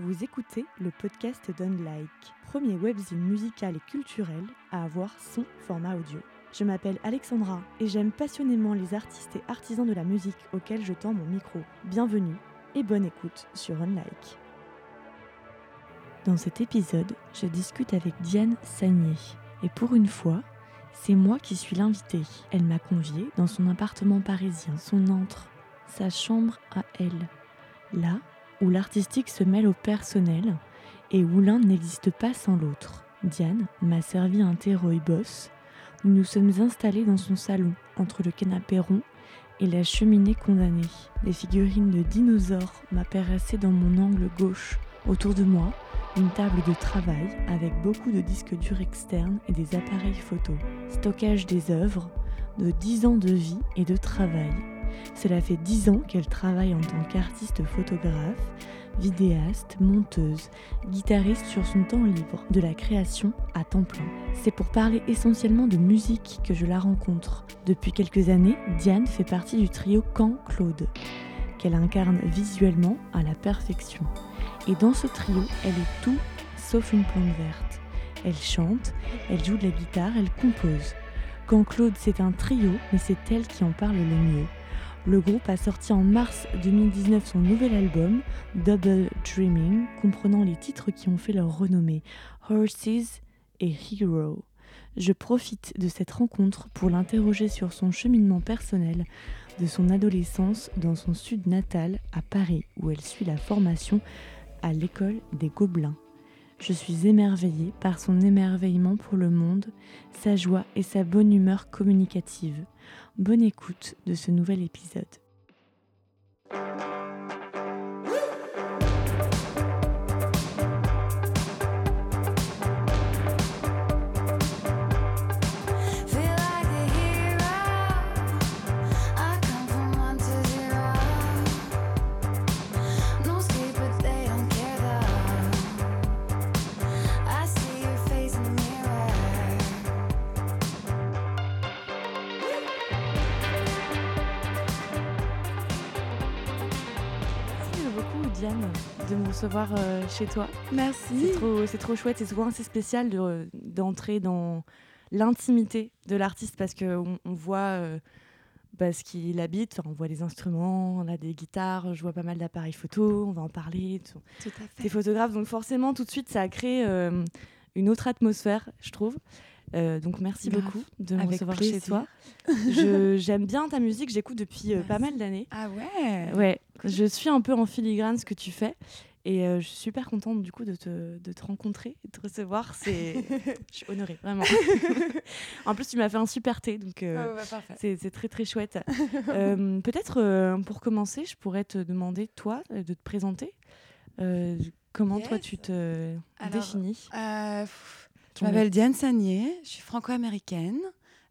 Vous écoutez le podcast d'Unlike, premier webzine musical et culturel à avoir son format audio. Je m'appelle Alexandra et j'aime passionnément les artistes et artisans de la musique auxquels je tends mon micro. Bienvenue et bonne écoute sur Unlike. Dans cet épisode, je discute avec Diane Sagnier. Et pour une fois, c'est moi qui suis l'invitée. Elle m'a conviée dans son appartement parisien, son antre, sa chambre à elle. Là où l'artistique se mêle au personnel et où l'un n'existe pas sans l'autre. Diane m'a servi un thé boss. Nous nous sommes installés dans son salon, entre le canapé rond et la cheminée condamnée. Des figurines de dinosaures m'apparaissaient dans mon angle gauche. Autour de moi, une table de travail avec beaucoup de disques durs externes et des appareils photo. Stockage des œuvres, de 10 ans de vie et de travail. Cela fait 10 ans qu'elle travaille en tant qu'artiste photographe, vidéaste, monteuse, guitariste sur son temps libre, de la création à temps plein. C'est pour parler essentiellement de musique que je la rencontre. Depuis quelques années, Diane fait partie du trio Camp Claude, qu'elle incarne visuellement à la perfection. Et dans ce trio, elle est tout sauf une plante verte. Elle chante, elle joue de la guitare, elle compose. Quand Claude, c'est un trio, mais c'est elle qui en parle le mieux. Le groupe a sorti en mars 2019 son nouvel album, Double Dreaming, comprenant les titres qui ont fait leur renommée, Horses et Hero. Je profite de cette rencontre pour l'interroger sur son cheminement personnel, de son adolescence dans son sud natal à Paris, où elle suit la formation à l'école des Gobelins. Je suis émerveillée par son émerveillement pour le monde, sa joie et sa bonne humeur communicative. Bonne écoute de ce nouvel épisode. Recevoir euh, chez toi. Merci. C'est trop, chouette. C'est souvent assez spécial d'entrer dans l'intimité de l'artiste parce qu'on on voit euh, bah, ce qu'il habite. on voit des instruments, on a des guitares, je vois pas mal d'appareils photo, on va en parler. Tout, tout à fait. Des photographes. Donc forcément, tout de suite, ça a créé euh, une autre atmosphère, je trouve. Euh, donc merci beaucoup de me recevoir chez toi. J'aime bien ta musique, j'écoute depuis euh, pas mal d'années. Ah ouais Ouais, je suis un peu en filigrane ce que tu fais. Et euh, je suis super contente du coup de te, de te rencontrer de te recevoir. C'est, je suis honorée vraiment. en plus, tu m'as fait un super thé, donc ah bah, c'est très très chouette. Peut-être pour commencer, je pourrais te demander toi de te présenter. comment toi tu te définis je m'appelle Diane Sagnier, je suis franco-américaine.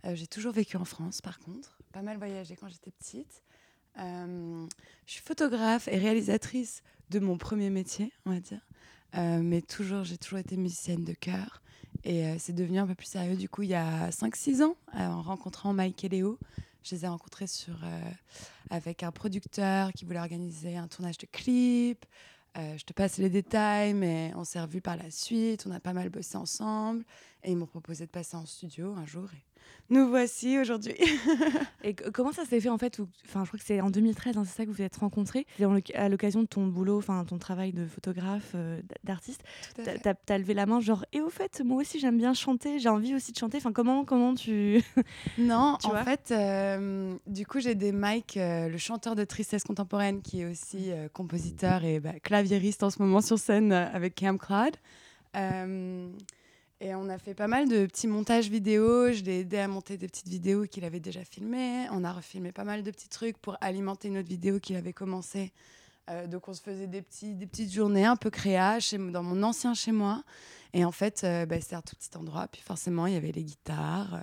Euh, j'ai toujours vécu en France, par contre. Pas mal voyagé quand j'étais petite. Euh, je suis photographe et réalisatrice de mon premier métier, on va dire. Euh, mais toujours, j'ai toujours été musicienne de chœur. Et c'est devenu un peu plus sérieux, du coup, il y a 5-6 ans, en rencontrant Mike et Léo. Je les ai rencontrés sur, avec un producteur qui voulait organiser un tournage de clip. Euh, je te passe les détails, mais on s'est revus par la suite, on a pas mal bossé ensemble, et ils m'ont proposé de passer en studio un jour. Nous voici aujourd'hui. et comment ça s'est fait en fait Enfin, je crois que c'est en 2013, hein, c'est ça que vous vous êtes rencontrés. À l'occasion de ton boulot, enfin ton travail de photographe, euh, d'artiste, t'as as levé la main genre et au fait, moi aussi j'aime bien chanter, j'ai envie aussi de chanter. Enfin, comment comment tu Non, en fait, euh, du coup j'ai des Mike, euh, le chanteur de tristesse contemporaine, qui est aussi compositeur et bah, claviériste en ce moment sur scène avec Cam Cloud. Et on a fait pas mal de petits montages vidéo. Je l'ai aidé à monter des petites vidéos qu'il avait déjà filmées. On a refilmé pas mal de petits trucs pour alimenter une autre vidéo qu'il avait commencé. Euh, donc on se faisait des, petits, des petites journées un peu créa chez, dans mon ancien chez moi. Et en fait, euh, bah, c'était un tout petit endroit. Puis forcément, il y avait les guitares. Euh,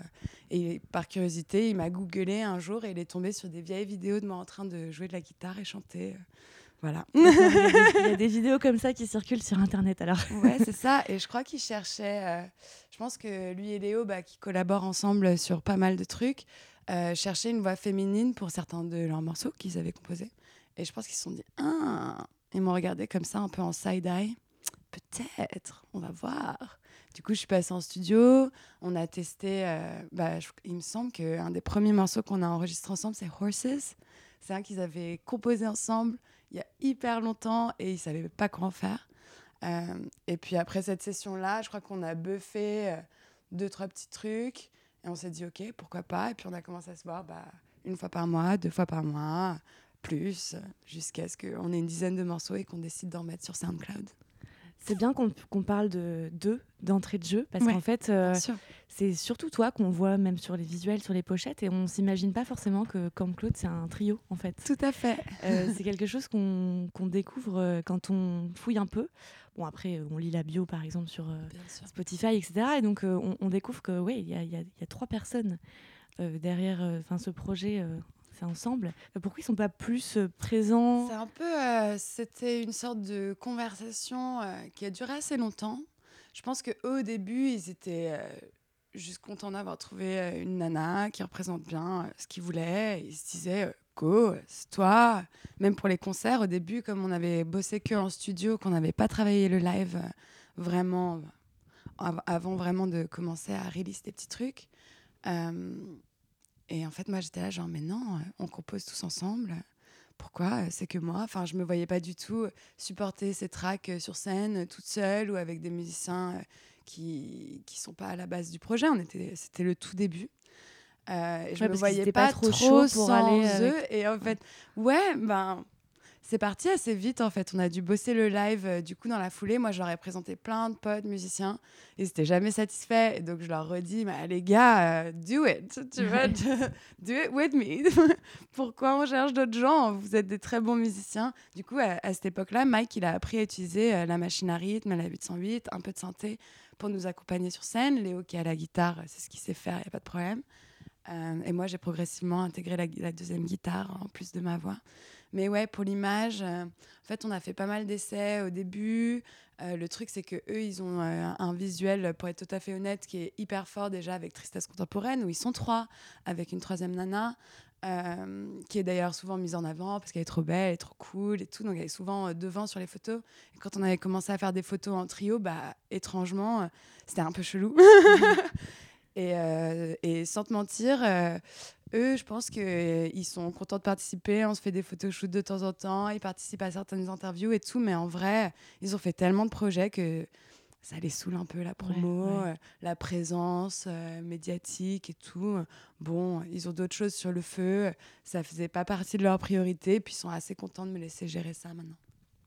et par curiosité, il m'a googlé un jour et il est tombé sur des vieilles vidéos de moi en train de jouer de la guitare et chanter. Voilà. il, y a des, vidéos comme ça qui circulent sur Internet alors. ouais, c'est ça. Et je crois qu'il cherchait. Euh, je pense que lui et Léo, bah, qui collaborent ensemble sur pas mal de trucs, euh, cherchaient une voix féminine pour certains de leurs morceaux qu'ils avaient composés. Et je pense qu'ils se sont dit Ah Ils m'ont regardé comme ça, un peu en side-eye. Peut-être, on va voir. Du coup, je suis passée en studio. On a testé. Euh, bah, il me semble qu'un des premiers morceaux qu'on a enregistré ensemble, c'est Horses. C'est un qu'ils avaient composé ensemble il y a hyper longtemps et ils savaient pas quoi en faire. Euh, et puis après cette session-là, je crois qu'on a buffé euh, deux, trois petits trucs. Et on s'est dit, OK, pourquoi pas? Et puis on a commencé à se voir bah, une fois par mois, deux fois par mois, plus, jusqu'à ce qu'on ait une dizaine de morceaux et qu'on décide d'en mettre sur SoundCloud. C'est bien qu'on parle de deux d'entrée de jeu parce qu'en fait, euh, c'est surtout toi qu'on voit même sur les visuels, sur les pochettes, et on s'imagine pas forcément que comme Claude, c'est un trio en fait. Tout à fait. Euh, c'est quelque chose qu'on découvre euh, quand on fouille un peu. Bon après, on lit la bio par exemple sur Spotify, etc. Et donc on, découvre que oui, il y, y, a trois personnes derrière, enfin ce projet c'est ensemble. Pourquoi ils sont pas plus euh, présents? C'est un peu, euh, c'était une sorte de conversation euh, qui a duré assez longtemps. Je pense que au début, ils étaient juste contents d'avoir trouvé une nana qui représente bien ce qu'ils voulaient. Ils se disaient go, c'est toi. Même pour les concerts, au début, comme on avait bossé que en studio, qu'on n'avait pas travaillé le live vraiment avant vraiment de commencer à release des petits trucs. Et en fait, moi, j'étais là, genre, mais non, euh, on compose tous ensemble. Pourquoi? Euh, C'est que moi, enfin, je me voyais pas du tout supporter ces tracks euh, sur scène toute seule ou avec des musiciens qui qui sont pas à la base du projet. On était, c'était le tout début. Euh, et je me voyais pas, trop, chaud pour aller eux. Et en fait, ouais, ben c'est parti assez vite en fait. On a dû bosser le live euh, du coup dans la foulée. Moi, je leur ai présenté plein de potes musiciens. Ils n'étaient jamais satisfaits. Et donc, je leur redis, bah, les gars, euh, do it. Tu vois, do it with me. Pourquoi on cherche d'autres gens? Vous êtes des très bons musiciens. Du coup, à, cette époque-là, Mike, il a appris à utiliser euh, la machine à rythme, la 808, un peu de synthé pour nous accompagner sur scène. Léo qui a la guitare, c'est ce qu'il sait faire, il n'y a pas de problème. et moi, j'ai progressivement intégré la, la, deuxième guitare en plus de ma voix. Mais ouais, pour l'image, euh, en fait, on a fait pas mal d'essais au début. Euh, le truc, c'est que eux, ils ont euh, un visuel, pour être tout à fait honnête, qui est hyper fort déjà avec Tristesse contemporaine, où ils sont trois, avec une troisième nana, qui est d'ailleurs souvent mise en avant parce qu'elle est trop belle, elle est trop cool et tout. Donc, elle est souvent devant sur les photos. Et quand on avait commencé à faire des photos en trio, bah, étrangement, c'était un peu chelou. et, et, sans te mentir, eux, je pense qu'ils euh, sont contents de participer. On se fait des photoshoots de temps en temps. Ils participent à certaines interviews et tout. Mais en vrai, ils ont fait tellement de projets que ça les saoule un peu la promo, euh, la présence euh, médiatique et tout. Bon, ils ont d'autres choses sur le feu. Ça faisait pas partie de leur priorité. Puis ils sont assez contents de me laisser gérer ça maintenant.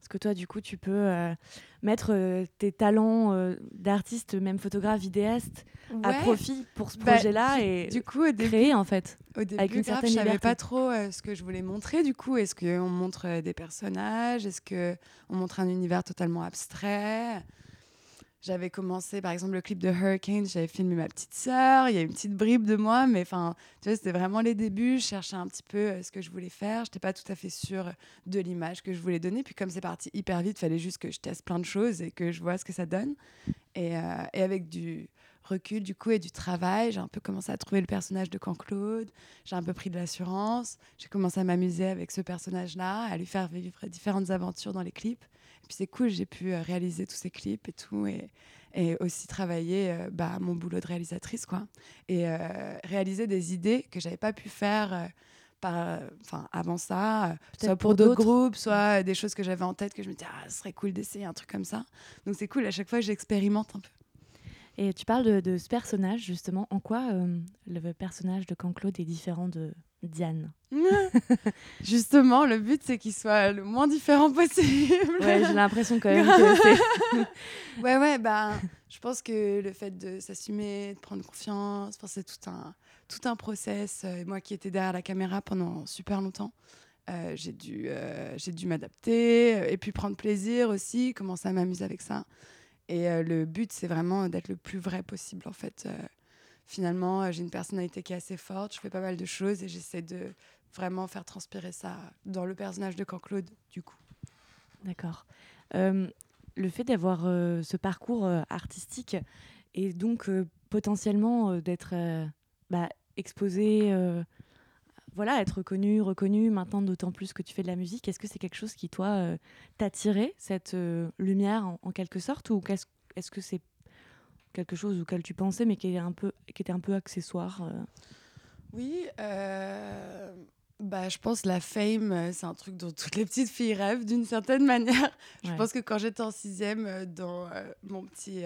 Parce que toi, du coup, tu peux euh, mettre euh, tes talents euh, d'artiste, même photographe, vidéaste, à profit pour ce bah, projet-là et du coup, au créer en fait. Au début, avec une certaine je savais pas trop ce que je voulais montrer. Du coup, est-ce qu'on montre des personnages Est-ce qu'on montre un univers totalement abstrait? J'avais commencé, par exemple, le clip de Hurricane, j'avais filmé ma petite sœur, il y a une petite bribe de moi, mais enfin, tu vois, c'était vraiment les débuts. Je cherchais un petit peu euh, ce que je voulais faire. Je n'étais pas tout à fait sûre de l'image que je voulais donner. Puis comme c'est parti hyper vite, il fallait juste que je teste plein de choses et que je vois ce que ça donne. Et, euh, et avec du recul du coup et du travail, j'ai un peu commencé à trouver le personnage de Camp-Claude, j'ai un peu pris de l'assurance, j'ai commencé à m'amuser avec ce personnage-là, à lui faire vivre différentes aventures dans les clips puis c'est cool, j'ai pu euh, réaliser tous ces clips et tout, et, et aussi travailler euh, bah, mon boulot de réalisatrice, quoi. Et euh, réaliser des idées que j'avais pas pu faire par, avant ça, soit pour d'autres groupes, soit des choses que j'avais en tête que je me disais, ah, ce serait cool d'essayer un truc comme ça. Donc c'est cool, à chaque fois, j'expérimente un peu. Et tu parles de, ce personnage, justement. En quoi le personnage de Claude est différent de, Diane. Justement, le but c'est qu'il soit le moins différent possible. Ouais, j'ai l'impression quand même que c'est. ouais, ouais, bah, je pense que le fait de s'assumer, de prendre confiance, c'est tout un, tout un process. Euh, moi qui étais derrière la caméra pendant super longtemps, euh, j'ai dû, euh, j'ai dû m'adapter et puis prendre plaisir aussi, commencer à m'amuser avec ça. Et le but c'est vraiment d'être le plus vrai possible en fait finalement, euh, j'ai une personnalité qui est assez forte, je fais pas mal de choses et j'essaie de vraiment faire transpirer ça dans le personnage de Camp-Claude, du coup. D'accord. Euh, le fait d'avoir euh, ce parcours artistique et donc potentiellement d'être bah, exposé voilà, être connu, reconnu, maintenant d'autant plus que tu fais de la musique, est-ce que c'est quelque chose qui, toi, t'a tiré, cette lumière en, quelque sorte, ou est-ce que c'est quelque chose auquel tu pensais, mais qui, est un peu, qui était un peu accessoire euh? Oui, bah, je pense la fame, c'est un truc dont toutes les petites filles rêvent d'une certaine manière. Je pense que quand j'étais en sixième, dans mon petit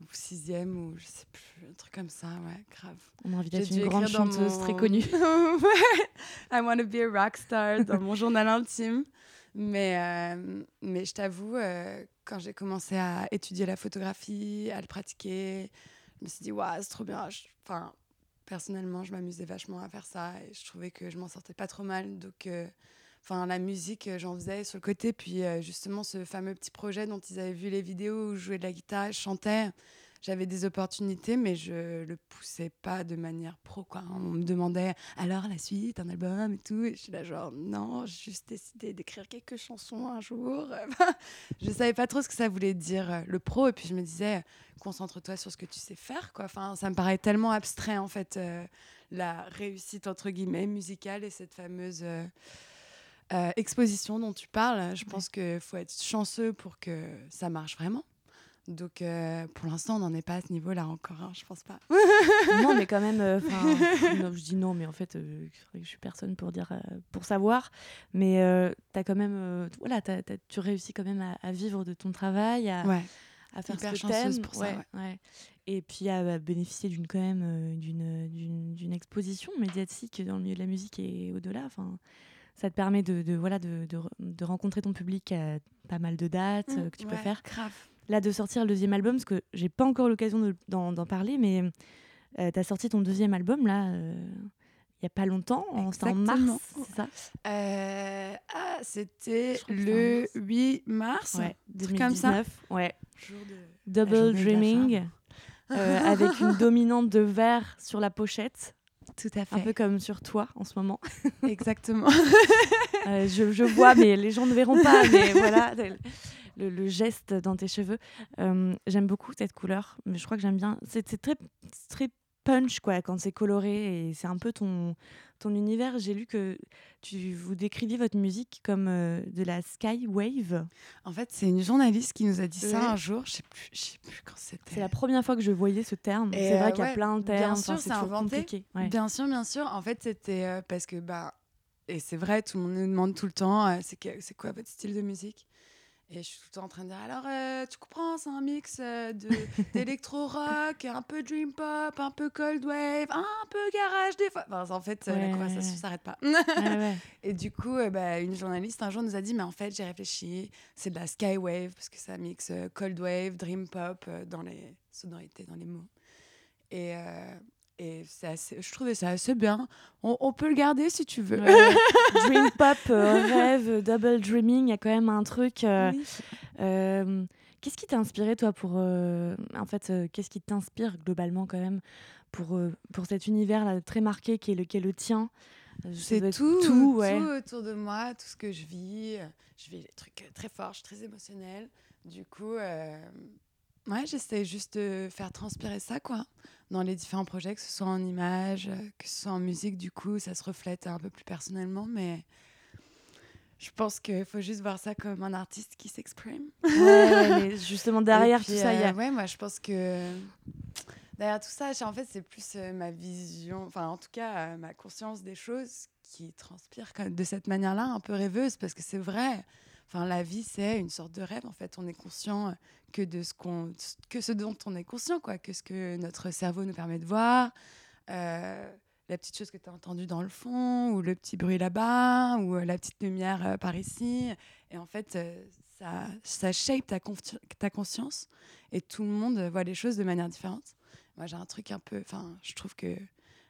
ou sixième ou je sais plus, un truc comme ça, ouais, grave. On m'a invité une grande chanteuse très connue. I want to be a rock star dans mon journal intime. Mais, euh, mais je t'avoue, euh, quand j'ai commencé à étudier la photographie, à le pratiquer, je me suis dit, waouh, c'est trop bien. Enfin, personnellement, je m'amusais vachement à faire ça et je trouvais que je m'en sortais pas trop mal. Donc, euh, la musique, j'en faisais sur le côté. Puis justement, ce fameux petit projet dont ils avaient vu les vidéos où je jouais de la guitare, je chantais. J'avais des opportunités, mais je le poussais pas de manière pro. Quoi. On me demandait alors la suite, un album et tout. Et je suis là, genre, non, j'ai juste décidé d'écrire quelques chansons un jour. je savais pas trop ce que ça voulait dire, euh, le pro. Et puis je me disais, concentre-toi sur ce que tu sais faire. Quoi. Enfin, ça me paraît tellement abstrait, en fait, la réussite, entre guillemets, musicale et cette fameuse. Euh, exposition dont tu parles, je pense qu'il faut être chanceux pour que ça marche vraiment. Donc, euh, pour l'instant, on n'en est pas à ce niveau-là encore, hein, je pense pas. non, mais quand même, euh, je dis non, mais en fait, je suis personne pour dire, pour savoir. Mais as quand même, voilà, tu réussis quand même à, vivre de ton travail, à, à faire Hyper ce chanceuse pour ça. Et puis à, bénéficier d'une quand même d'une exposition médiatique dans le milieu de la musique et au-delà. Enfin, ça te permet de, voilà, de, de, rencontrer ton public à pas mal de dates mmh, euh, que tu peux faire. Grave. Là, de sortir le deuxième album, parce que j'ai pas encore l'occasion d'en parler, mais euh, tu as sorti ton deuxième album là. Euh, il n'y a pas longtemps, en, en mars, c'est ça? Ah, c'était le 8 mars, ouais, 2019, comme ça. Ouais. Double Dreaming, avec une dominante de vert sur la pochette. Tout à fait. Un peu comme sur toi en ce moment. Exactement. Euh, je, je, vois, mais les gens ne verront pas. Mais voilà, le, le geste dans tes cheveux. Euh, j'aime beaucoup cette couleur, mais je crois que j'aime bien. C'est très, très punch quoi quand c'est coloré et c'est un peu ton ton univers. J'ai lu que tu vous décriviez votre musique comme euh, de la sky wave. En fait, c'est une journaliste qui nous a dit ça un jour. Je sais plus, je sais plus quand c'était. C'est la première fois que je voyais ce terme. C'est vrai qu'il y a plein de termes. Bien sûr, c'est inventé. Bien sûr, bien sûr. En fait, c'était euh, parce que bah et c'est vrai, tout le monde nous demande tout le temps, euh, c'est c'est quoi votre style de musique? Et je suis tout le temps en train de dire alors, euh, tu comprends, c'est un mix euh, d'électro-rock, un peu dream pop, un peu cold wave, un peu garage des fois. en fait, euh, la conversation s'arrête pas. Et du coup, bah, une journaliste un jour nous a dit mais en fait, j'ai réfléchi, c'est de la sky wave parce que ça mixe cold wave, dream pop dans les sonorités, dans les mots. Et et assez, je trouvais ça assez bien. On, peut le garder si tu veux. Dream pop, euh, rêve, double dreaming, il y a quand même un truc. Euh, euh, qu'est-ce qui t'a inspiré, toi, pour. en fait, qu'est-ce qui t'inspire globalement, quand même, pour, pour cet univers-là très marqué qui est le, qui est le tien? C'est tout, tout, ouais. tout, autour de moi, tout ce que je vis. Je vis des trucs très forts, je suis très émotionnelle. Du coup, ouais, j'essaie juste de faire transpirer ça, quoi dans les différents projets, que ce soit en images, que ce soit en musique, du coup, ça se reflète un peu plus personnellement, mais je pense qu'il faut juste voir ça comme un artiste qui s'exprime. Ouais, justement, derrière tout ça, il y a... Euh, ouais, moi, je pense que derrière tout ça, en fait, c'est plus euh, ma vision, enfin, en tout cas, euh, ma conscience des choses qui transpire de cette manière-là, un peu rêveuse, parce que c'est vrai. Enfin, la vie, c'est une sorte de rêve. En fait, on est conscient que de ce qu'on, que ce dont on est conscient, quoi, que ce que notre cerveau nous permet de voir. Euh, la petite chose que tu as entendue dans le fond, ou le petit bruit là-bas, ou euh, la petite lumière euh, par ici. Et en fait, ça, ça shape ta, ta conscience. Et tout le monde voit les choses de manière différente. Moi, j'ai un truc un peu. Enfin, je trouve que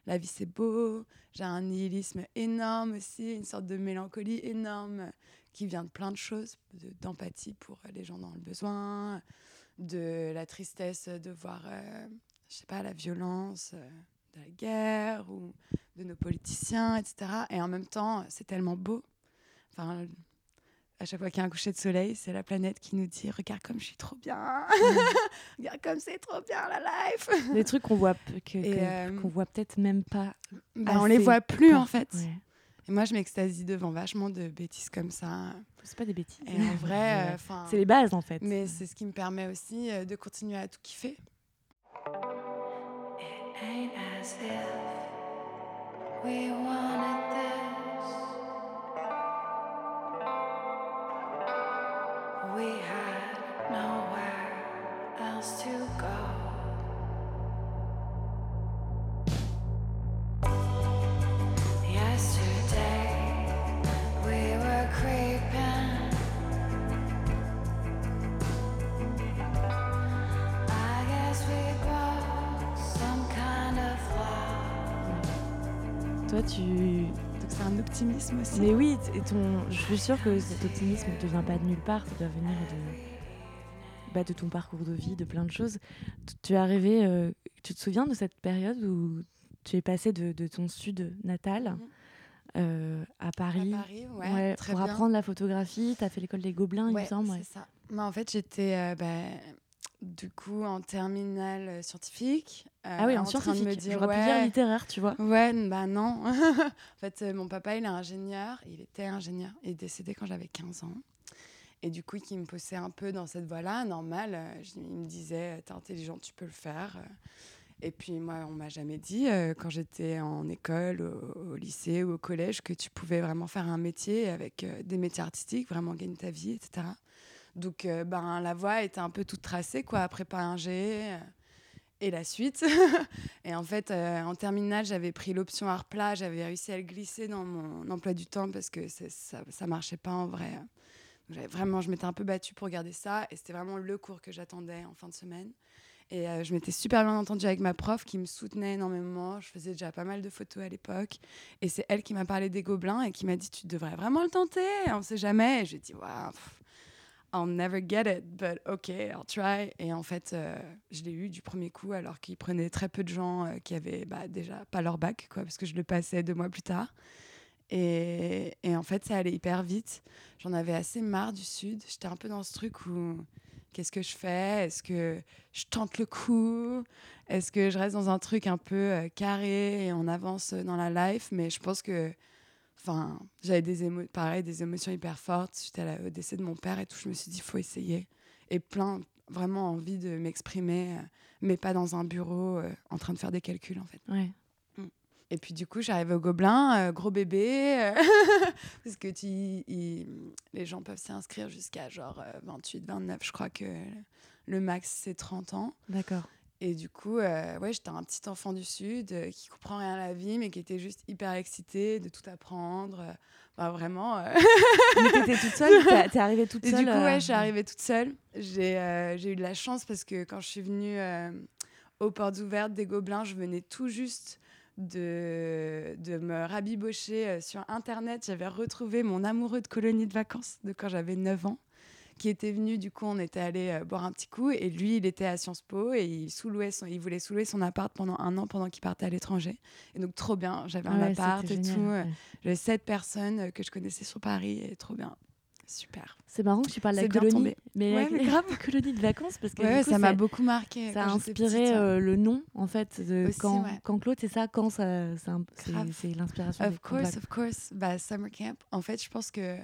la vie, c'est beau. J'ai un nihilisme énorme aussi, une sorte de mélancolie énorme qui vient de plein de choses, d'empathie pour les gens dans le besoin, de la tristesse de voir, euh, je sais pas, la violence euh, de la guerre ou de nos politiciens, etc. Et en même temps, c'est tellement beau. À chaque fois qu'il y a un coucher de soleil, c'est la planète qui nous dit Regarde comme je suis trop bien Regarde comme c'est trop bien la life Des trucs qu'on voit, que, euh, qu'on voit peut-être même pas. Bah, on les voit plus en fait. Et moi, je m'extasie devant vachement de bêtises comme ça. C'est pas des bêtises. Et en vrai, enfin. c'est les bases en fait. Mais c'est ce qui me permet aussi de continuer à tout kiffer. It ain't as if we wanted this. We had nowhere else to go. Yesterday we were creeping. I guess we both some kind of love. Toi, tu. Un optimisme aussi. Mais oui, ton... je suis sûre que cet optimisme ne te vient pas de nulle part, ça doit venir de, bah, de ton parcours de vie, de plein de choses. Tu es arrivé, euh, tu te souviens de cette période où tu es passé de, de ton sud natal mhm. euh, à Paris, à Paris ouais, pour apprendre la photographie Tu as fait l'école des Gobelins, il me semble. c'est ça. En fait, j'étais euh, bah, du coup en terminale scientifique. Euh, ah oui, en, scientifique. me dire, J'aurais pu dire littéraire, tu vois. Ouais, bah non. en fait, euh, mon papa, il est ingénieur. Il était ingénieur. Il est décédé quand j'avais 15 ans. Et du coup, il me poussait un peu dans cette voie-là, normal. il me disait, t'es intelligent, tu peux le faire. Et puis moi, on m'a jamais dit, quand j'étais en école, au, lycée ou au collège, que tu pouvais vraiment faire un métier avec des métiers artistiques, vraiment gagner ta vie, etc. Donc, euh, ben, la voie était un peu toute tracée, quoi, après pas un G euh, et la suite. et en fait, euh, en terminale, j'avais pris l'option art plat, j'avais réussi à le glisser dans mon emploi du temps parce que ça, ça marchait pas en vrai. vraiment, je m'étais un peu battue pour garder ça et c'était vraiment le cours que j'attendais en fin de semaine. Et je m'étais super bien entendue avec ma prof qui me soutenait énormément. Je faisais déjà pas mal de photos à l'époque. Et c'est elle qui m'a parlé des gobelins et qui m'a dit Tu devrais vraiment le tenter, on sait jamais. Et j'ai dit Waouh, I'll never get it, but ok, I'll try. Et en fait, euh, je l'ai eu du premier coup, alors qu'il prenait très peu de gens euh, qui avaient bah, déjà pas leur bac, quoi, parce que je le passais deux mois plus tard. Et, en fait, ça allait hyper vite. J'en avais assez marre du Sud. J'étais un peu dans ce truc où qu'est-ce que je fais? Est-ce que je tente le coup? Est-ce que je reste dans un truc un peu euh, carré et on avance dans la life? Mais je pense que Enfin, j'avais des, émo pareil, des émotions hyper fortes suite au décès de mon père et tout. Je me suis dit, il faut essayer. Et plein, vraiment envie de m'exprimer, euh, mais pas dans un bureau euh, en train de faire des calculs, en fait. Ouais. Mm. Et puis du coup, j'arrive au Gobelin, euh, gros bébé, parce que tu, les gens peuvent s'y inscrire jusqu'à genre 28, 29. Je crois que le max, c'est 30 ans. D'accord. Et du coup, euh, ouais, j'étais un petit enfant du Sud euh, qui comprend rien à la vie, mais qui était juste hyper excité de tout apprendre. Bah, vraiment. Euh... mais t'étais toute seule? T'es arrivée toute seule Et du coup, ouais, je suis arrivée toute seule. J'ai eu de la chance parce que quand je suis venue aux Portes Ouvertes des Gobelins, je venais tout juste de, de me rabibocher sur Internet. J'avais retrouvé mon amoureux de colonie de vacances de quand j'avais 9 ans qui était venu. Du coup, on était allé euh, boire un petit coup. Et lui, il était à Sciences Po et il, son, il voulait sous son appart pendant un an pendant qu'il partait à l'étranger. Et donc, trop bien. J'avais un appart et tout. J'avais sept personnes euh, que je connaissais sur Paris et trop bien. Super. C'est marrant que tu parles de la colonie, mais, ouais, mais grave colonie de vacances parce que ouais, ça m'a beaucoup marqué. Ça a inspiré euh, le nom en fait de quand, quand Claude, c'est ça, quand ça, c'est l'inspiration. Of course, of course. Bah, summer camp. En fait, je pense que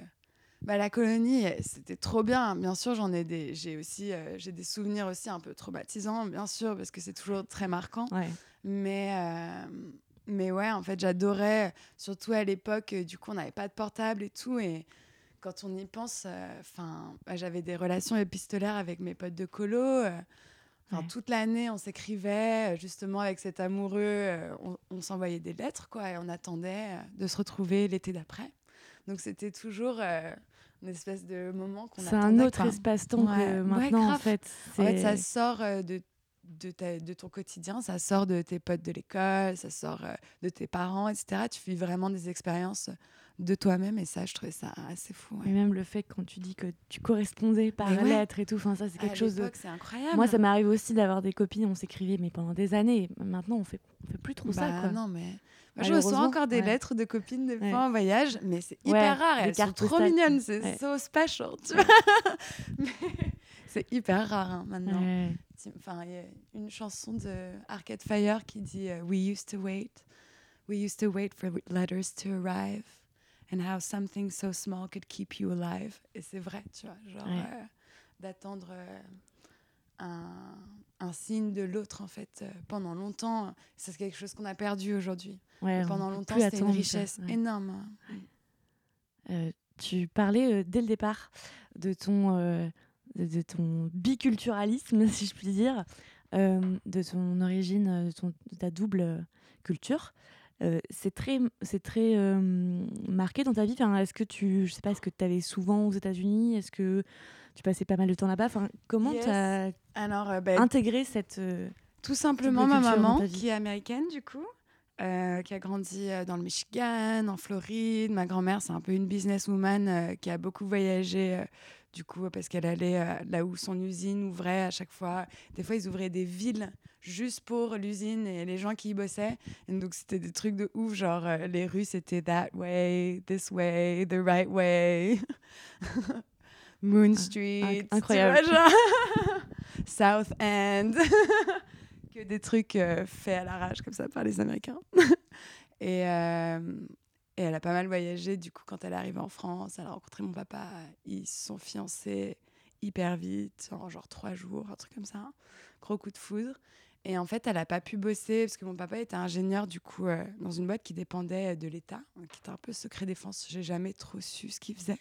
bah, la colonie, c'était trop bien. Bien sûr, j'en ai des, j'ai aussi, euh, j'ai des souvenirs aussi un peu traumatisants, bien sûr, parce que c'est toujours très marquant. Mais, euh, mais ouais, en fait, j'adorais, surtout à l'époque, euh, du coup, on n'avait pas de portable et tout, et quand on y pense, enfin, bah, j'avais des relations épistolaires avec mes potes de colo. Toute l'année, on s'écrivait justement avec cet amoureux, on, on s'envoyait des lettres, quoi, et on attendait de se retrouver l'été d'après. Donc c'était toujours euh, une espèce de moment qu'on C'est un autre espace-temps que maintenant, en fait. En fait, ça sort euh, de, de, de, ton quotidien, ça sort de tes potes de l'école, ça sort euh, de tes parents, etc. Tu vis vraiment des expériences de toi-même et ça, je trouvais ça assez fou. Et même le fait quand tu dis que tu correspondais par lettre et tout, enfin ça c'est quelque chose de. C'est incroyable. Moi, ça m'arrive aussi d'avoir des copines, on s'écrivait mais pendant des années. Maintenant, on fait, on fait plus trop ça. Bah, quoi. Non, mais je reçois encore des lettres de copines des fois en voyage, mais c'est hyper rare. Elles sont trop mignonnes, c'est so special. c'est hyper rare hein, maintenant. Enfin, il y a une chanson de Arcade Fire qui dit euh, We used to wait, we used to wait for letters to arrive, and how something so small could keep you alive. Et c'est vrai, tu vois, genre euh, d'attendre euh, un, un, signe de l'autre en fait pendant longtemps. C'est quelque chose qu'on a perdu aujourd'hui. pendant longtemps, c'était une richesse énorme. tu parlais dès le départ de ton de, ton biculturalisme, si je puis dire, euh, de ton origine, euh, de, ton, ta double culture. Euh, c'est très, c'est très marqué dans ta vie. Enfin, est-ce que tu, je sais pas, est-ce que tu avais souvent aux États-Unis? Est-ce que tu passais pas mal de temps là-bas? Enfin, Comment tu as Alors, ben, intégré cette tout simplement ma maman qui est américaine du coup. qui a grandi dans le Michigan, en Floride. Ma grand-mère, c'est un peu une businesswoman qui a beaucoup voyagé du coup, parce qu'elle allait euh, là où son usine ouvrait à chaque fois. Des fois, ils ouvraient des villes juste pour l'usine et les gens qui y bossaient. Et donc, c'était des trucs de ouf, genre euh, les rues, c'était that way, this way, the right way. Moon ah, Street. incroyable. South End. que des trucs euh, faits à l'arrache comme ça par les Américains. et, et elle a pas mal voyagé. Du coup, quand elle est arrivée en France, elle a rencontré mon papa. Ils se sont fiancés hyper vite, en genre trois jours, un truc comme ça. Gros coup de foudre. Et en fait, elle n'a pas pu bosser parce que mon papa était ingénieur, du coup, euh, dans une boîte qui dépendait de l'État, qui était un peu secret défense. J'ai jamais trop su ce qu'il faisait,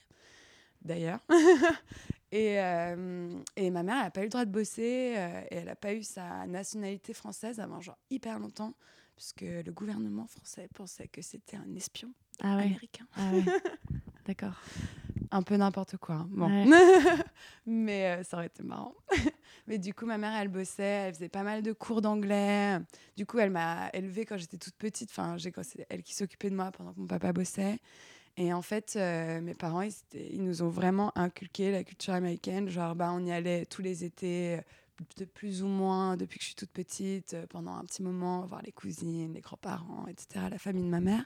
d'ailleurs. et, euh, et, ma mère, elle n'a pas eu le droit de bosser euh, et elle n'a pas eu sa nationalité française avant genre hyper longtemps, puisque le gouvernement français pensait que c'était un espion ah américain. Ah D'accord. Un peu n'importe quoi. Hein. Bon. Mais euh, ça aurait été marrant. Mais du coup, ma mère, elle bossait, elle faisait pas mal de cours d'anglais. Du coup, elle m'a élevée quand j'étais toute petite. Enfin, c'est elle qui s'occupait de moi pendant que mon papa bossait. Et en fait, euh, mes parents, ils, ils, nous ont vraiment inculqué la culture américaine. Genre, bah, on y allait tous les étés, de plus ou moins, depuis que je suis toute petite, euh, pendant un petit moment, voir les cousines, les grands-parents, etc., la famille de ma mère.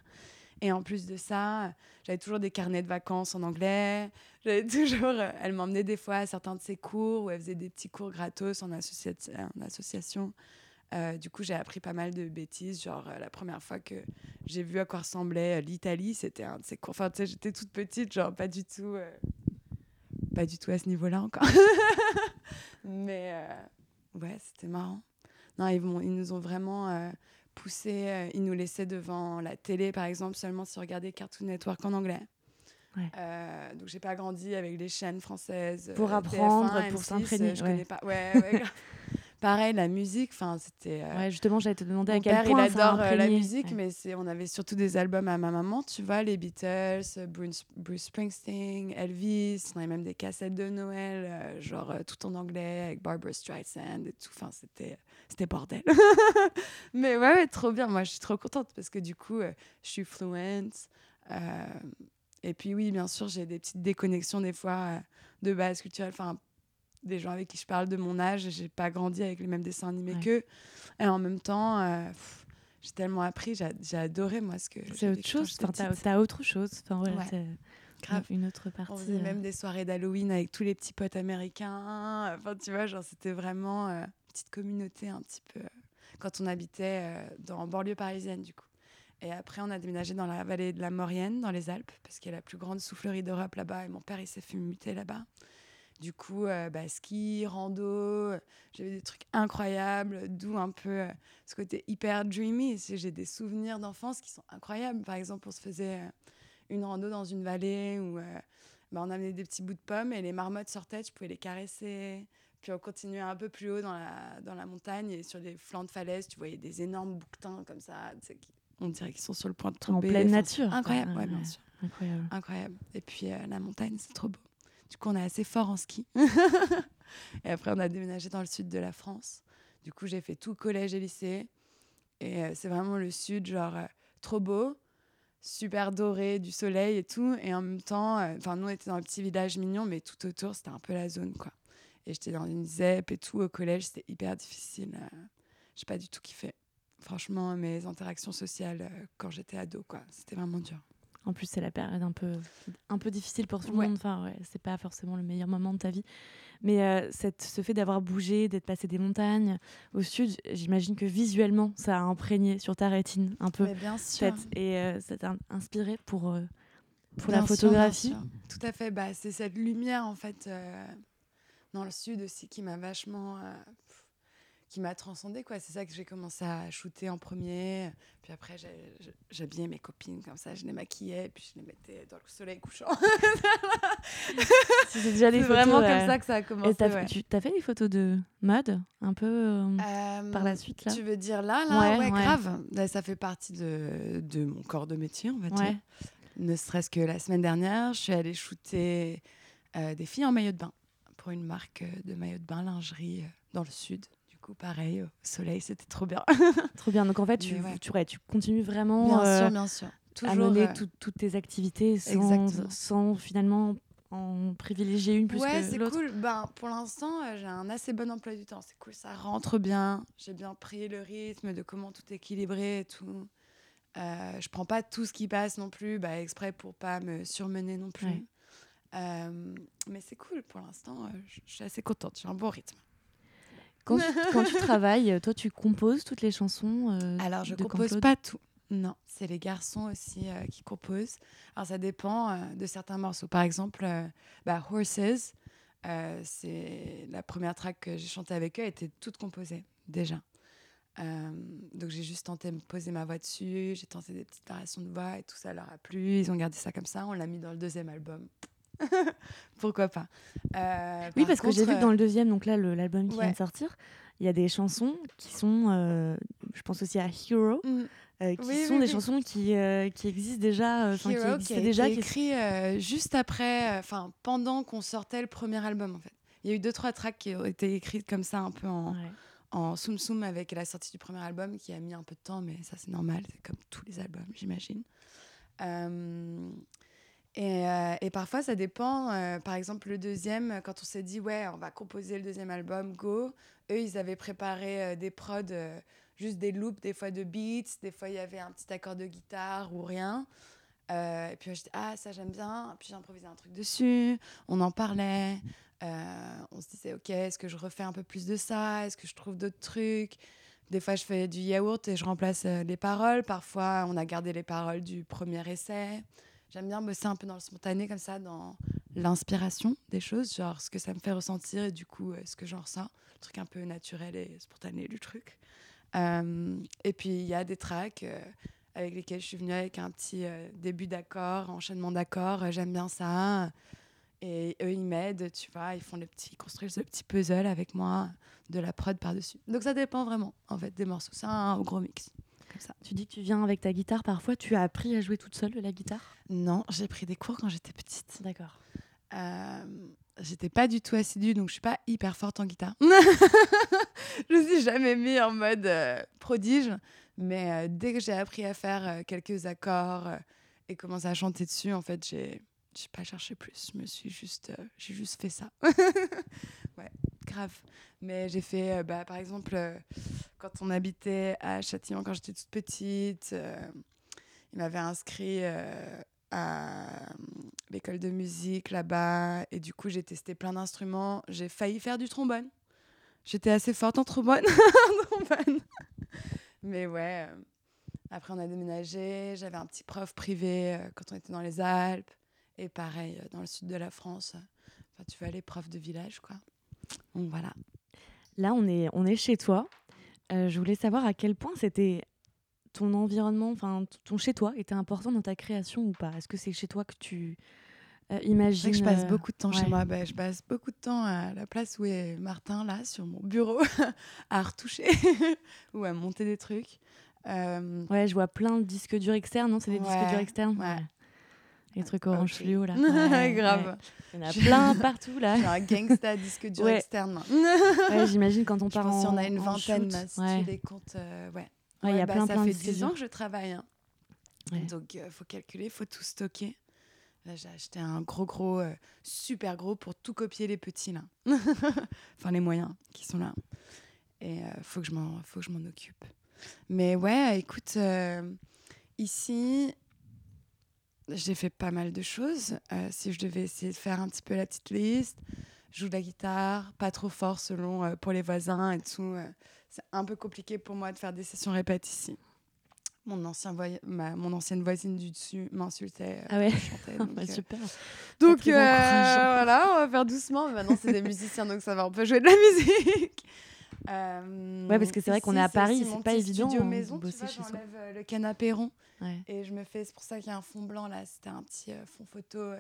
Et en plus de ça, j'avais toujours des carnets de vacances en anglais. J'avais toujours, euh, elle m'emmenait des fois à certains de ses cours où elle faisait des petits cours gratos en, association. Euh, du coup, j'ai appris pas mal de bêtises. Genre, euh, la première fois que j'ai vu à quoi ressemblait l'Italie, c'était un de ses cours. Enfin, tu sais, j'étais toute petite, genre, pas du tout, pas du tout à ce niveau-là encore. Mais ouais, c'était marrant. Non, ils, nous ont vraiment poussé, euh, ils nous laissaient devant la télé, par exemple, seulement si on regardait Cartoon Network en anglais. Ouais. Euh, donc j'ai pas grandi avec les chaînes françaises. Pour euh, apprendre, pour s'imprégner. Je connais pas. Ouais, ouais Pareil, la musique, enfin, c'était. Euh, ouais, justement, j'allais te demander à quel père, point il adore euh, la musique, mais c'est, on avait surtout des albums à ma maman, tu vois, les Beatles, Bruce, Bruce Springsteen, Elvis, on avait même des cassettes de Noël, euh, genre tout en anglais, avec Barbara Streisand et tout. Enfin, c'était, c'était bordel. mais ouais, trop bien. Moi, je suis trop contente parce que du coup, je suis fluent. et puis, oui, bien sûr, j'ai des petites déconnexions des fois de base culturelle. Enfin, des gens avec qui je parle de mon âge, j'ai pas grandi avec les mêmes dessins animés qu'eux. Et en même temps, euh, j'ai tellement appris, j'ai adoré moi ce que. C'est autre chose, t'as as autre chose. Enfin, ouais, Grave. Une autre partie. On faisait même euh. des soirées d'Halloween avec tous les petits potes américains. Enfin, tu vois, genre, c'était vraiment euh, petite communauté un petit peu. quand on habitait dans banlieue parisienne, du coup. Et après, on a déménagé dans la vallée de la Maurienne, dans les Alpes, parce qu'il y a la plus grande soufflerie d'Europe là-bas. Et mon père, il s'est fait muter là-bas. Du coup, euh, bah, ski, rando, j'avais des trucs incroyables, d'où un peu euh, ce côté hyper dreamy. J'ai des souvenirs d'enfance qui sont incroyables. Par exemple, on se faisait euh, une rando dans une vallée où bah, on amenait des petits bouts de pommes et les marmottes sortaient, tu pouvais les caresser. Puis on continuait un peu plus haut dans la, dans la montagne et sur les flancs de falaise, tu voyais des énormes bouquetins comme ça. On dirait qu'ils sont sur le point de tomber. En pleine nature. Incroyable, ouais, bien sûr. Incroyable. Incroyable. Et puis la montagne, c'est trop beau. Du coup, on est assez fort en ski. et après, on a déménagé dans le sud de la France. Du coup, j'ai fait tout collège et lycée. Et euh, c'est vraiment le sud, genre euh, trop beau, super doré, du soleil et tout. Et en même temps, euh, enfin, nous, on était dans un petit village mignon, mais tout autour, c'était un peu la zone, quoi. Et j'étais dans une ZEP et tout au collège, c'était hyper difficile. j'ai pas du tout kiffé. franchement, mes interactions sociales quand j'étais ado, quoi. C'était vraiment dur. En plus, c'est la période un peu, un peu difficile pour tout le monde. Enfin, ouais, c'est pas forcément le meilleur moment de ta vie. Mais euh, cette, ce fait d'avoir bougé, d'être passé des montagnes au sud, j'imagine que visuellement, ça a imprégné sur ta rétine un peu. Mais bien sûr. Et euh, ça t'a inspiré pour, euh, pour la photographie? Tout à fait. Bah, c'est cette lumière, en fait, dans le sud aussi, qui m'a vachement qui m'a transcendé quoi. C'est ça que j'ai commencé à shooter en premier. Puis après j'habillais mes copines comme ça je les maquillais puis je les mettais dans le soleil couchant. C'est déjà des vraiment comme ça que ça a commencé et tu as fait des photos de mode un peu euh, par la suite là tu veux dire là là ouais, grave. Bah, ça fait partie de, de, mon corps de métier on va dire. Ne serait-ce que la semaine dernière je suis allée shooter euh, des filles en maillot de bain pour une marque de maillot de bain lingerie euh, dans le sud pareil, au soleil, c'était trop bien. trop bien. Donc en fait, tu, tu, tu, continues vraiment bien sûr, euh, bien sûr. Toujours, à mener euh, toutes tes activités sans, sans, finalement en privilégier une plus ouais, que l'autre. Ouais, c'est cool. Ben, pour l'instant, euh, j'ai un assez bon emploi du temps. C'est cool, ça rentre bien. J'ai bien pris le rythme de comment tout équilibrer et tout. Euh, je prends pas tout ce qui passe non plus, bah, exprès pour pas me surmener non plus. Mais c'est cool pour l'instant. je suis assez contente. J'ai un bon rythme. Quand, tu travailles, toi, tu composes toutes les chansons euh, Alors, je ne compose pas tout. Non, c'est les garçons aussi euh, qui composent. Alors, ça dépend euh, de certains morceaux. Par exemple, bah, Horses, c'est la première track que j'ai chantée avec eux, était toute composée déjà. donc, j'ai juste tenté de poser ma voix dessus, j'ai tenté des petites variations de voix et tout ça leur a plu. Ils ont gardé ça comme ça. On l'a mis dans le deuxième album. Pourquoi pas euh, Oui, parce que j'ai vu que dans le deuxième, donc là, l'album qui vient de sortir, il y a des chansons qui sont, euh, je pense aussi à Hero, mm. euh, qui sont des chansons qui, qui existent déjà, qui existaient déjà, écrit juste après, enfin pendant qu'on sortait le premier album en fait. Il y a eu deux trois tracks qui ont été écrites comme ça un peu en, en soum soum avec la sortie du premier album qui a mis un peu de temps, mais ça c'est normal, c'est comme tous les albums, j'imagine. Euh, et, parfois, ça dépend. Euh, par exemple, le deuxième, quand on s'est dit, ouais, on va composer le deuxième album, go, eux, ils avaient préparé euh, des prods, juste des loops, des fois de beats, des fois, il y avait un petit accord de guitare ou rien. et puis, je dis, ah, ça, j'aime bien. Puis, j'improvisais un truc dessus. On en parlait. on se disait, ok, est-ce que je refais un peu plus de ça? Est-ce que je trouve d'autres trucs? Des fois, je fais du yaourt et je remplace les paroles. Parfois, on a gardé les paroles du premier essai. J'aime bien bosser un peu dans le spontané, comme ça, dans l'inspiration des choses, genre ce que ça me fait ressentir et du coup, euh, ce que j'en ressens. Le truc un peu naturel et spontané du truc. Euh, et puis, il y a des tracks euh, avec lesquels je suis venue avec un petit début d'accord, enchaînement d'accords. J'aime bien ça. Et eux, ils m'aident, tu vois, ils font le petit, construisent le petit puzzle avec moi, de la prod par-dessus. Donc ça dépend vraiment, en fait, des morceaux. C'est un gros mix. Tu dis que tu viens avec ta guitare parfois. Tu as appris à jouer toute seule la guitare? Non, j'ai pris des cours quand j'étais petite. D'accord. Euh, j'étais pas du tout assidue, donc je suis pas hyper forte en guitare. je me suis jamais mis en mode euh, prodige, mais euh, dès que j'ai appris à faire quelques accords et commencé à chanter dessus, en fait, j'ai j'ai pas cherché plus. Je me suis juste, j'ai juste fait ça. ouais, grave. Mais j'ai fait, bah, par exemple, quand on habitait à Châtillon quand j'étais toute petite. Euh, il m'avait inscrit euh, à l'école de musique là-bas. Et du coup, j'ai testé plein d'instruments. J'ai failli faire du trombone. J'étais assez forte en trombone. Mais ouais. Euh, après, on a déménagé. J'avais un petit prof privé quand on était dans les Alpes. Et pareil, dans le sud de la France. Enfin, tu vois, les profs de village, quoi. Donc voilà. Là, on est, on est chez toi. Euh, je voulais savoir à quel point c'était ton environnement, enfin ton chez toi était important dans ta création ou pas. Est-ce que c'est chez toi que tu euh, imagines que je passe euh, beaucoup de temps chez moi. Bah, je passe beaucoup de temps à la place où est Martin là sur mon bureau à retoucher ou à monter des trucs. Ouais, je vois plein de disques durs externes. Non, c'est des disques durs externes? Ouais. Les trucs orange fluo là. grave. Il y en a plein partout là. Un gangsta disque dur externe. ouais, j'imagine quand on part en. Si on a une vingtaine, là, si tu les comptes. Euh, ouais. Il y a bah, plein, ça plein fait 10 ans que je travaille. Hein. Donc il euh, faut calculer, il faut tout stocker. Là, j'ai acheté un gros, gros, euh, super gros pour tout copier les petits là. enfin, les moyens qui sont là. Et il faut que je m'en occupe. Mais ouais, écoute, euh, ici, j'ai fait pas mal de choses. Euh, si je devais essayer de faire un petit peu la petite liste, je joue de la guitare, pas trop fort selon euh, pour les voisins et tout. c'est un peu compliqué pour moi de faire des sessions répètes ici. Mon, ancien ma, mon ancienne voisine du dessus m'insultait. Ah ouais donc, bah, Super. Donc voilà, on va faire doucement. maintenant, c'est des musiciens, donc ça va, on peut jouer de la musique. Euh, ouais, parce que c'est vrai qu'on est à Paris, c'est pas évident. Studio maison, tu vois, j'enlève euh, le canapé rond et je me fais. C'est pour ça qu'il y a un fond blanc là. C'était un petit euh, fond photo. Euh,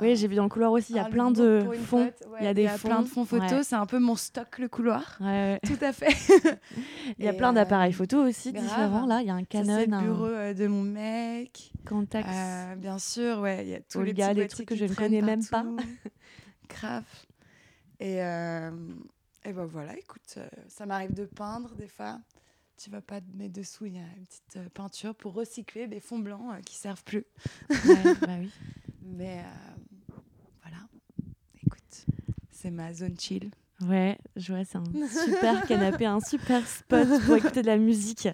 oui, j'ai vu dans le couloir aussi. Il y a plein de fonds. il y a des plein de fonds photos. C'est un peu mon stock le couloir. Tout à fait. il y a plein d'appareils photo aussi différents. Là, il y a un Canon. C'est le bureau de mon mec. Contax. bien sûr, ouais. Il y a tous les gars, des trucs que je ne connais même pas. Grave. Et et ben voilà, écoute, euh, ça m'arrive de peindre des fois. Tu vas pas mettre dessous, il y a une petite euh, peinture pour recycler des fonds blancs euh, qui servent plus. bah oui. Mais voilà, écoute, c'est ma zone chill. Ouais, je vois, c'est un super canapé, un super spot pour écouter de la musique.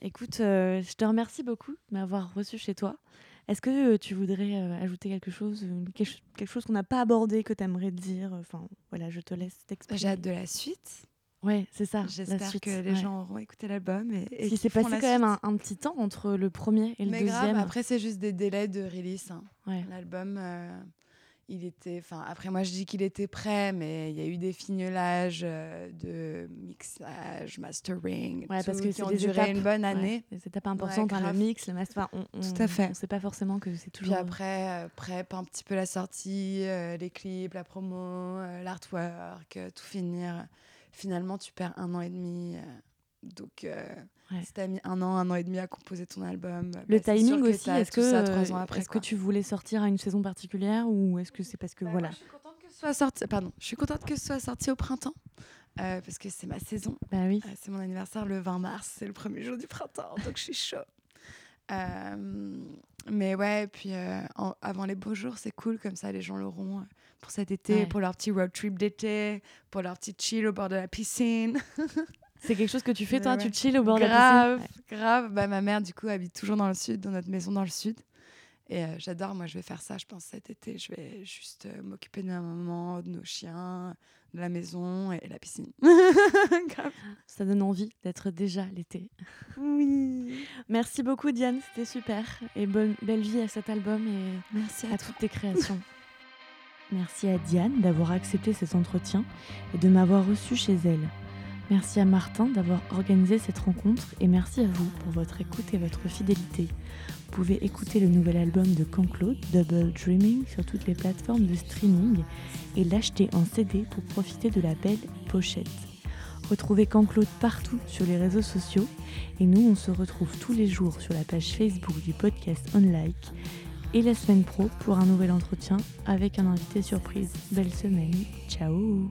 Écoute, je te remercie beaucoup de m'avoir reçu chez toi. Est-ce que tu voudrais ajouter quelque chose, quelque chose qu'on n'a pas abordé, que tu aimerais dire Enfin, voilà, je te laisse t'exprimer. J'ai hâte de la suite. Ouais, c'est ça. J'espère que les gens auront écouté l'album. Et, et s'est passé quand même un, petit temps entre le premier et le deuxième. Grave, après, c'est juste des délais de release. Hein. L'album, il était. Enfin, après, moi, je dis qu'il était prêt, mais il y a eu des fignolages euh, de mixage, mastering, ouais, parce que qui ont duré une bonne année. Ouais, des étapes importantes, ouais, le mix, le master. On, on, Tout à fait. On sait pas forcément que c'est toujours. Puis après, euh, prep un petit peu la sortie, euh, les clips, la promo, euh, l'artwork, tout finir. Finalement, tu perds un an et demi. Donc. Si t'as mis un an, un an et demi à composer ton album, le bah, timing aussi. Est-ce que, est-ce que tu voulais sortir à une saison particulière ou est-ce que c'est parce que bah, voilà. je suis contente que ce soit sorti. Pardon, je suis contente que ce soit sorti au printemps. Euh, parce que c'est ma saison. Bah oui. Euh, c'est mon anniversaire le 20 mars, c'est le premier jour du printemps, donc je suis chaud. Euh, mais ouais, puis avant les beaux jours, c'est cool, comme ça les gens l'auront pour cet été, pour leur petit road trip d'été, pour leur petit chill au bord de la piscine. C'est quelque chose que tu fais, toi Tu chill au bord de la piscine Grave, Bah, ma mère, du coup, habite toujours dans le sud, dans notre maison dans le sud. Et euh, j'adore, moi, je vais faire ça, je pense, cet été. Je vais juste euh, m'occuper de ma maman, de nos chiens, de la maison et la piscine. Ça donne envie d'être déjà l'été. Oui. Merci beaucoup, Diane, c'était super. Et bonne, belle vie à cet album et Merci à, à toutes tes créations. Merci à Diane d'avoir accepté cet entretien et de m'avoir reçu chez elle. Merci à Martin d'avoir organisé cette rencontre et merci à vous pour votre écoute et votre fidélité. Vous pouvez écouter le nouvel album de Claude, Double Dreaming, sur toutes les plateformes de streaming et l'acheter en CD pour profiter de la belle pochette. Retrouvez Claude partout sur les réseaux sociaux et nous on se retrouve tous les jours sur la page Facebook du podcast Unlike et la semaine pro pour un nouvel entretien avec un invité surprise. Belle semaine, ciao